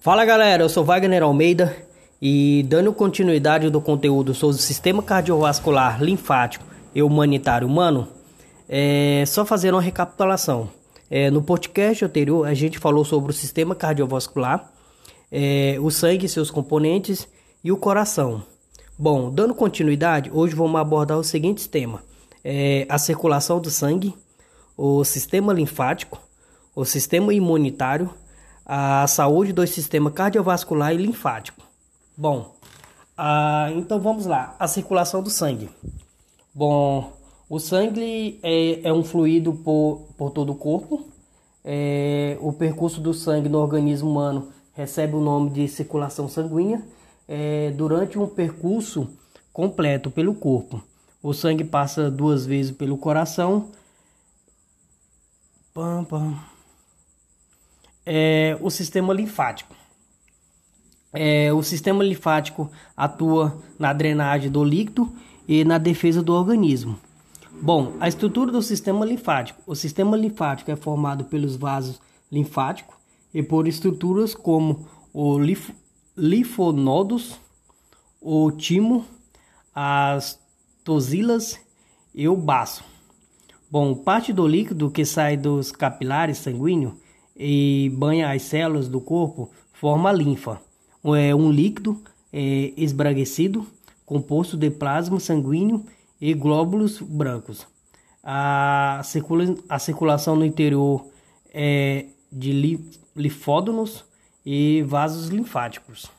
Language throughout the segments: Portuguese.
Fala galera, eu sou Wagner Almeida e dando continuidade do conteúdo sobre o sistema cardiovascular linfático e humanitário humano, é só fazer uma recapitulação. É, no podcast anterior a gente falou sobre o sistema cardiovascular, é, o sangue e seus componentes e o coração. Bom, dando continuidade, hoje vamos abordar os seguintes temas: é, a circulação do sangue, o sistema linfático, o sistema imunitário a saúde do sistema cardiovascular e linfático. Bom, então vamos lá. A circulação do sangue. Bom, o sangue é, é um fluido por, por todo o corpo. É, o percurso do sangue no organismo humano recebe o nome de circulação sanguínea. É, durante um percurso completo pelo corpo, o sangue passa duas vezes pelo coração. Pam, pam é o sistema linfático. É, o sistema linfático atua na drenagem do líquido e na defesa do organismo. Bom, a estrutura do sistema linfático. O sistema linfático é formado pelos vasos linfáticos e por estruturas como o lif linfonodos, o timo, as tosilas e o baço. Bom, parte do líquido que sai dos capilares sanguíneos e banha as células do corpo forma a linfa. É um líquido é, esbraguecido composto de plasma sanguíneo e glóbulos brancos. A, circula a circulação no interior é de li linfódonos e vasos linfáticos.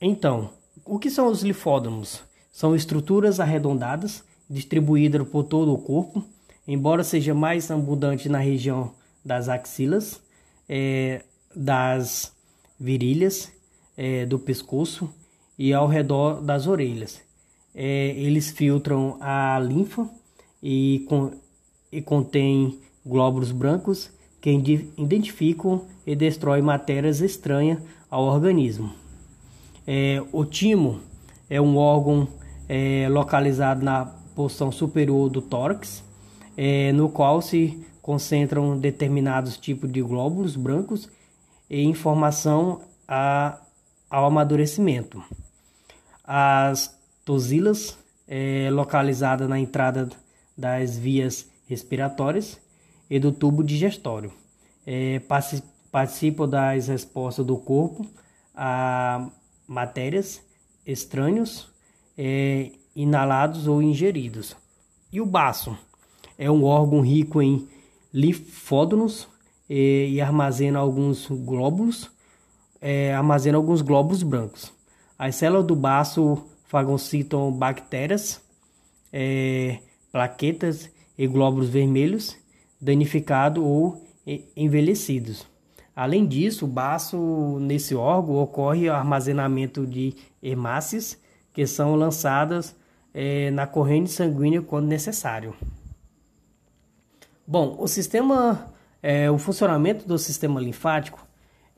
Então, o que são os linfódonos? São estruturas arredondadas distribuída por todo o corpo, embora seja mais abundante na região das axilas, é, das virilhas, é, do pescoço e ao redor das orelhas. É, eles filtram a linfa e, com, e contêm glóbulos brancos que identificam e destroem matérias estranhas ao organismo. É, o timo é um órgão é, localizado na porção superior do tórax, é, no qual se concentram determinados tipos de glóbulos brancos e informação a, ao amadurecimento. As tosilas, é, na entrada das vias respiratórias e do tubo digestório, é, participam das respostas do corpo a matérias estranhos é, inalados ou ingeridos. E o baço é um órgão rico em linfódonos e, e armazena alguns glóbulos, é, armazena alguns glóbulos brancos. As células do baço fagocitam bactérias, é, plaquetas e glóbulos vermelhos danificados ou envelhecidos. Além disso, o baço nesse órgão ocorre o armazenamento de hemácias que são lançadas é, na corrente sanguínea quando necessário. Bom, o sistema, é, o funcionamento do sistema linfático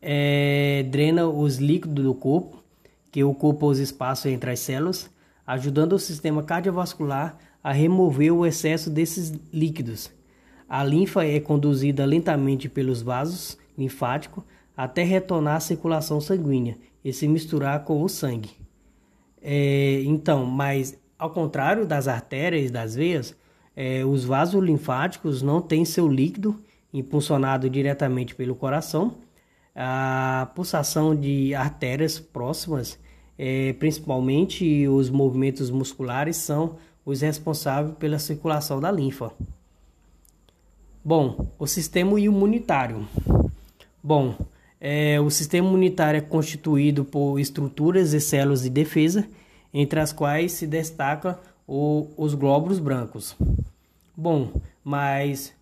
é, drena os líquidos do corpo, que ocupa os espaços entre as células, ajudando o sistema cardiovascular a remover o excesso desses líquidos. A linfa é conduzida lentamente pelos vasos linfáticos até retornar à circulação sanguínea e se misturar com o sangue. É, então, mas ao contrário das artérias e das veias, é, os vasos linfáticos não têm seu líquido impulsionado diretamente pelo coração. A pulsação de artérias próximas, é, principalmente os movimentos musculares, são os responsáveis pela circulação da linfa. Bom, o sistema imunitário. Bom, é, o sistema imunitário é constituído por estruturas e células de defesa entre as quais se destaca o, os glóbulos brancos. Bom, mas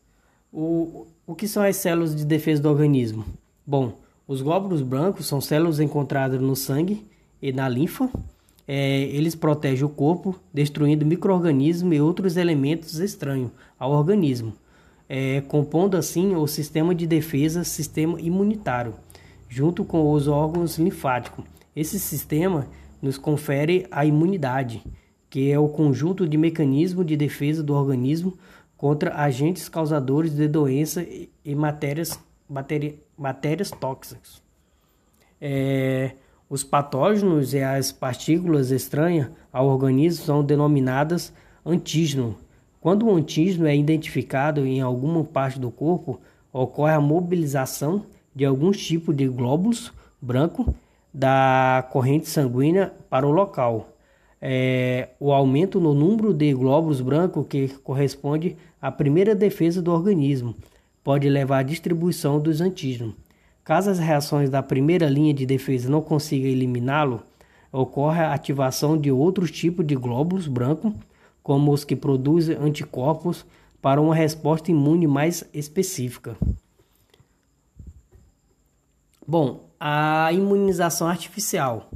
o, o que são as células de defesa do organismo? Bom, os glóbulos brancos são células encontradas no sangue e na linfa. É, eles protegem o corpo, destruindo micro-organismos e outros elementos estranhos ao organismo, é, compondo assim o sistema de defesa, sistema imunitário, junto com os órgãos linfáticos. Esse sistema nos confere a imunidade, que é o conjunto de mecanismos de defesa do organismo contra agentes causadores de doença e matérias, matérias tóxicas. É, os patógenos e as partículas estranhas ao organismo são denominadas antígeno. Quando um antígeno é identificado em alguma parte do corpo, ocorre a mobilização de alguns tipos de glóbulos brancos da corrente sanguínea para o local. É, o aumento no número de glóbulos brancos, que corresponde à primeira defesa do organismo, pode levar à distribuição dos antígenos. Caso as reações da primeira linha de defesa não consigam eliminá-lo, ocorre a ativação de outros tipos de glóbulos brancos, como os que produzem anticorpos para uma resposta imune mais específica. Bom, a imunização artificial.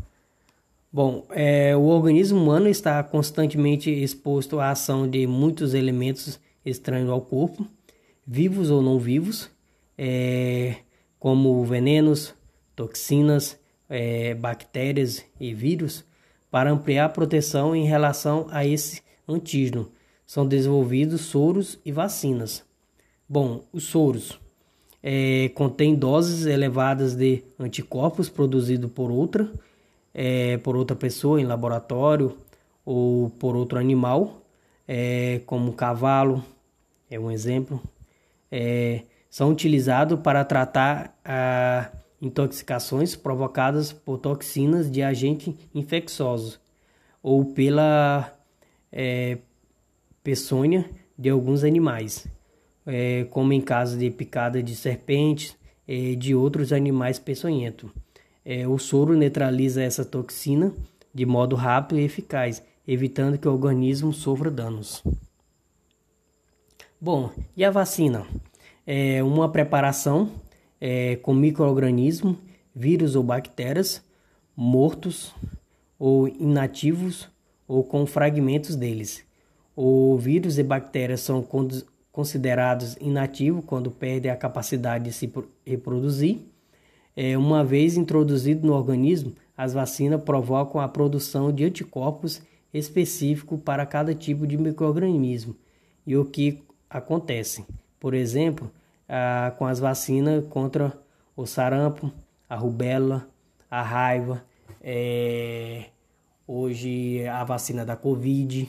Bom, é, o organismo humano está constantemente exposto à ação de muitos elementos estranhos ao corpo, vivos ou não vivos. É, como venenos, toxinas, é, bactérias e vírus, para ampliar a proteção em relação a esse antígeno. São desenvolvidos soros e vacinas. Bom, os soros é, contêm doses elevadas de anticorpos produzidos por outra, é, por outra pessoa em laboratório ou por outro animal, é, como cavalo, é um exemplo. É, são utilizados para tratar ah, intoxicações provocadas por toxinas de agentes infecciosos ou pela é, peçonha de alguns animais, é, como em caso de picada de serpentes e de outros animais peçonhentos. É, o soro neutraliza essa toxina de modo rápido e eficaz, evitando que o organismo sofra danos. Bom, e a vacina? é uma preparação é, com microorganismos, vírus ou bactérias mortos ou inativos ou com fragmentos deles. O vírus e bactérias são considerados inativos quando perdem a capacidade de se reproduzir. É, uma vez introduzido no organismo, as vacinas provocam a produção de anticorpos específicos para cada tipo de microorganismo. E o que acontece? Por exemplo, ah, com as vacinas contra o sarampo, a rubéola, a raiva, é, hoje a vacina da Covid.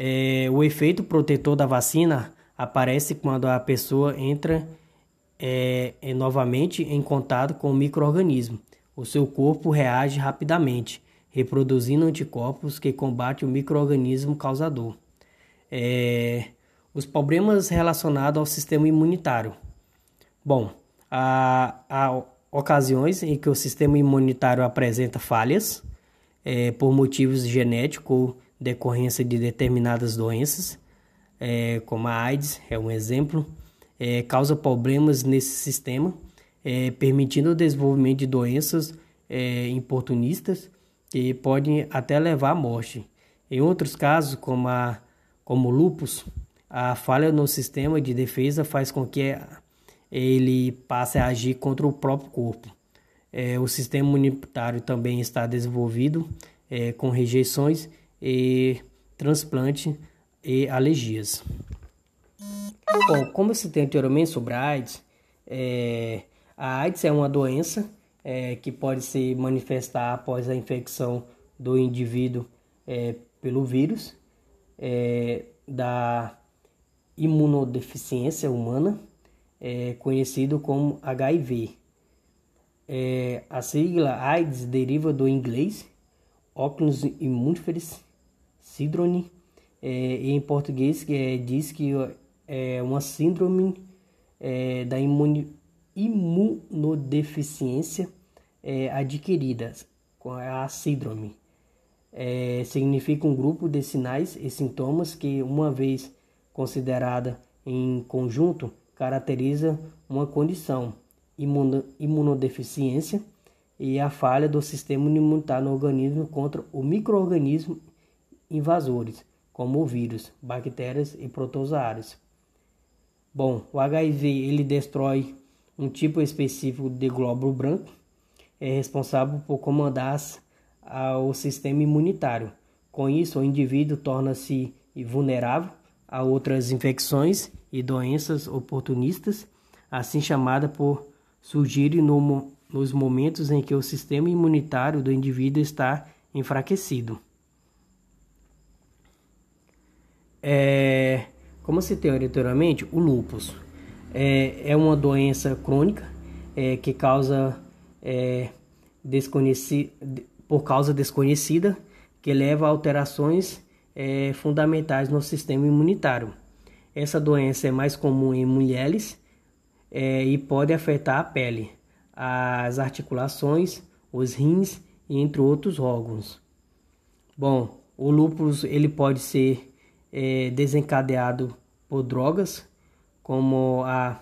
É, o efeito protetor da vacina aparece quando a pessoa entra é, é novamente em contato com o microorganismo. O seu corpo reage rapidamente, reproduzindo anticorpos que combatem o microorganismo causador. É, os problemas relacionados ao sistema imunitário. Bom, há, há ocasiões em que o sistema imunitário apresenta falhas é, por motivos genéticos ou decorrência de determinadas doenças, é, como a AIDS é um exemplo, é, causa problemas nesse sistema, é, permitindo o desenvolvimento de doenças é, importunistas que podem até levar à morte. Em outros casos, como, a, como lupus, a falha no sistema de defesa faz com que ele passe a agir contra o próprio corpo. É, o sistema imunitário também está desenvolvido é, com rejeições e transplante e alergias. Bom, como eu citei anteriormente sobre a AIDS, é, a AIDS é uma doença é, que pode se manifestar após a infecção do indivíduo é, pelo vírus é, da imunodeficiência humana, é, conhecido como HIV. É, a sigla AIDS deriva do inglês Oculus Immuniferis Syndrome, é, em português é, diz que é uma síndrome é, da imunodeficiência é, adquirida, a síndrome. É, significa um grupo de sinais e sintomas que, uma vez considerada em conjunto caracteriza uma condição, imunodeficiência e a falha do sistema imunitário no organismo contra o microorganismo invasores, como o vírus, bactérias e protozoários. Bom, o HIV ele destrói um tipo específico de glóbulo branco, é responsável por comandar o sistema imunitário. Com isso, o indivíduo torna-se vulnerável a outras infecções e doenças oportunistas, assim chamada por surgirem no, nos momentos em que o sistema imunitário do indivíduo está enfraquecido. É, como citei anteriormente, o lúpus é, é uma doença crônica é, que causa é, desconheci, por causa desconhecida que leva a alterações é, fundamentais no sistema imunitário. Essa doença é mais comum em mulheres é, e pode afetar a pele, as articulações, os rins e entre outros órgãos. Bom, o lúpus ele pode ser é, desencadeado por drogas como a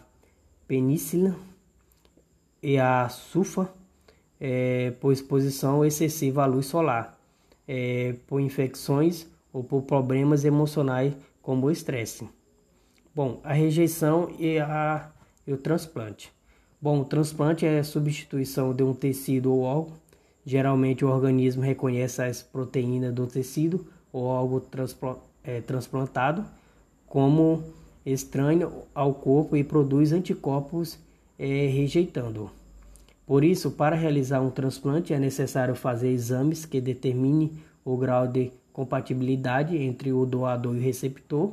penicilina e a sulfa, é, por exposição excessiva à luz solar, é, por infecções ou por problemas emocionais como o estresse. Bom, a rejeição e, a, e o transplante. Bom, o transplante é a substituição de um tecido ou órgão. Geralmente o organismo reconhece as proteínas do tecido ou algo é, transplantado como estranho ao corpo e produz anticorpos é, rejeitando. Por isso, para realizar um transplante é necessário fazer exames que determinem o grau de compatibilidade entre o doador e o receptor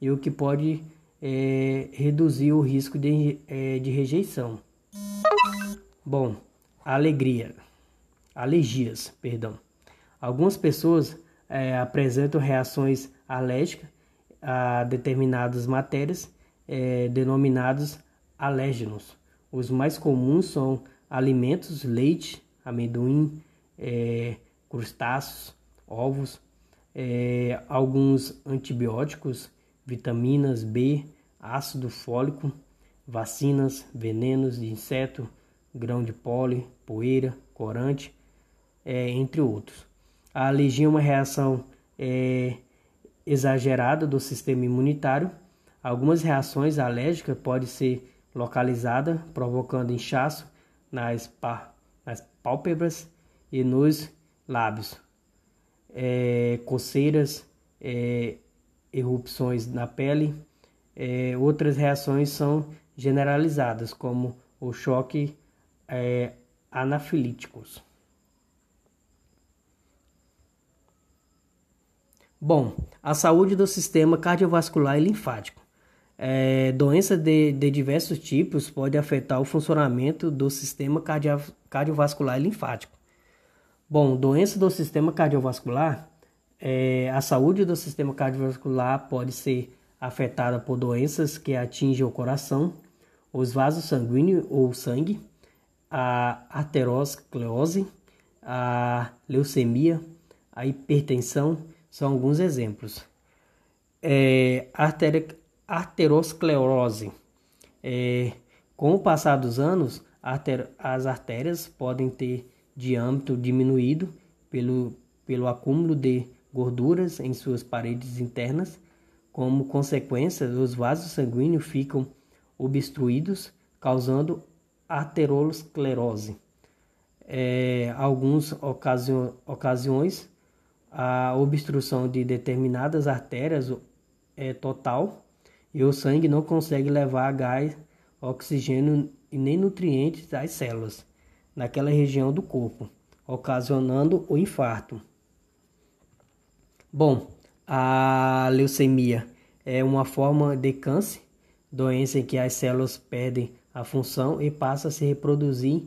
e o que pode é, reduzir o risco de, é, de rejeição. Bom, alegria, alergias, perdão. Algumas pessoas é, apresentam reações alérgicas a determinadas matérias é, denominadas alérgenos. Os mais comuns são alimentos, leite, amendoim, é, crustáceos, ovos, é, alguns antibióticos, vitaminas B, ácido fólico, vacinas, venenos de inseto, grão de pólen, poeira, corante, é, entre outros. A alergia é uma reação é, exagerada do sistema imunitário. Algumas reações alérgicas podem ser localizadas, provocando inchaço nas, pá, nas pálpebras e nos lábios, é, coceiras, é, erupções na pele. É, outras reações são generalizadas, como o choque é, anafilíticos. Bom, a saúde do sistema cardiovascular e linfático. É, doenças de, de, diversos tipos podem afetar o funcionamento do sistema cardio, cardiovascular e linfático. Bom, doença do sistema cardiovascular, é, a saúde do sistema cardiovascular pode ser afetada por doenças que atingem o coração, os vasos sanguíneos ou sangue, a arteriosclerose, a leucemia, a hipertensão, são alguns exemplos. É, artéria, arteriosclerose. É, com o passar dos anos, as artérias podem ter diâmetro diminuído pelo, pelo acúmulo de gorduras em suas paredes internas. Como consequência, os vasos sanguíneos ficam obstruídos, causando arteriosclerose. É, algumas ocasi ocasiões, a obstrução de determinadas artérias é total e o sangue não consegue levar gás, oxigênio e nem nutrientes às células naquela região do corpo, ocasionando o infarto. Bom, a leucemia é uma forma de câncer, doença em que as células perdem a função e passam a se reproduzir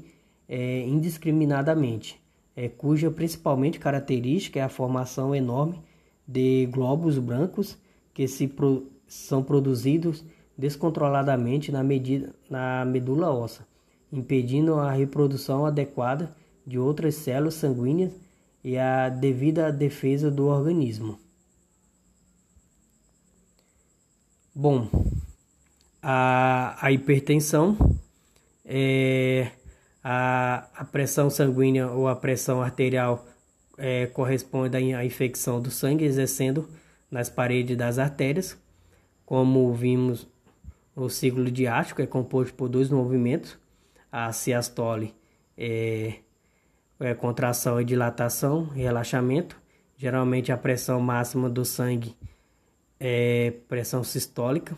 é, indiscriminadamente, é, cuja principalmente característica é a formação enorme de glóbulos brancos que se pro, são produzidos descontroladamente na, medida, na medula óssea, impedindo a reprodução adequada de outras células sanguíneas e a devida defesa do organismo. Bom, a, a hipertensão é a, a pressão sanguínea ou a pressão arterial é, corresponde à infecção do sangue exercendo nas paredes das artérias, como vimos, o ciclo diástico é composto por dois movimentos. A siastole é, é contração e dilatação, relaxamento. Geralmente a pressão máxima do sangue é, pressão sistólica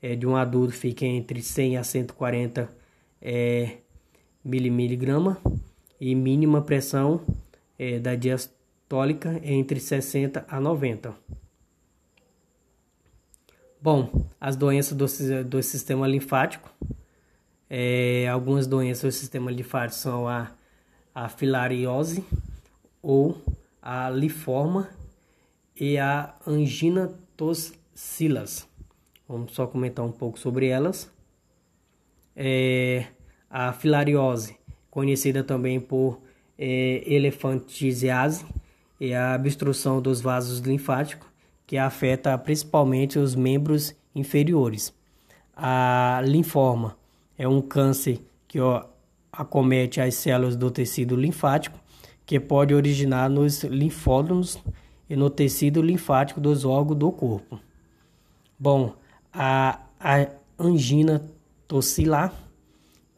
é, de um adulto fica entre 100 a 140 é, miligrama e mínima pressão é, da diastólica entre 60 a 90. Bom, as doenças do, do sistema linfático. É, algumas doenças do sistema linfático são a, a filariose ou a liforma e a angina tossilas. Vamos só comentar um pouco sobre elas. É, a filariose, conhecida também por é, é a obstrução dos vasos linfáticos que afeta principalmente os membros inferiores. A linfoma é um câncer que ó, acomete as células do tecido linfático, que pode originar nos linfódomos e no tecido linfático dos órgãos do corpo. Bom, a, a angina tossilar,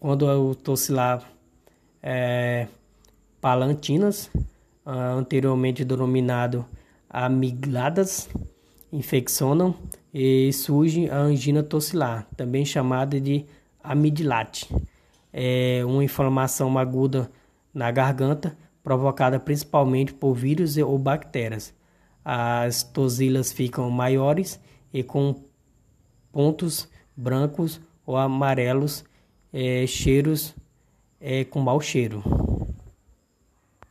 quando o tossilar é, palantinas, anteriormente denominado amigladas, infeccionam e surge a angina tossilar, também chamada de amidilate. É uma inflamação aguda na garganta, provocada principalmente por vírus ou bactérias. As tosilas ficam maiores e com pontos brancos ou amarelos, é, cheiros é, com mau cheiro.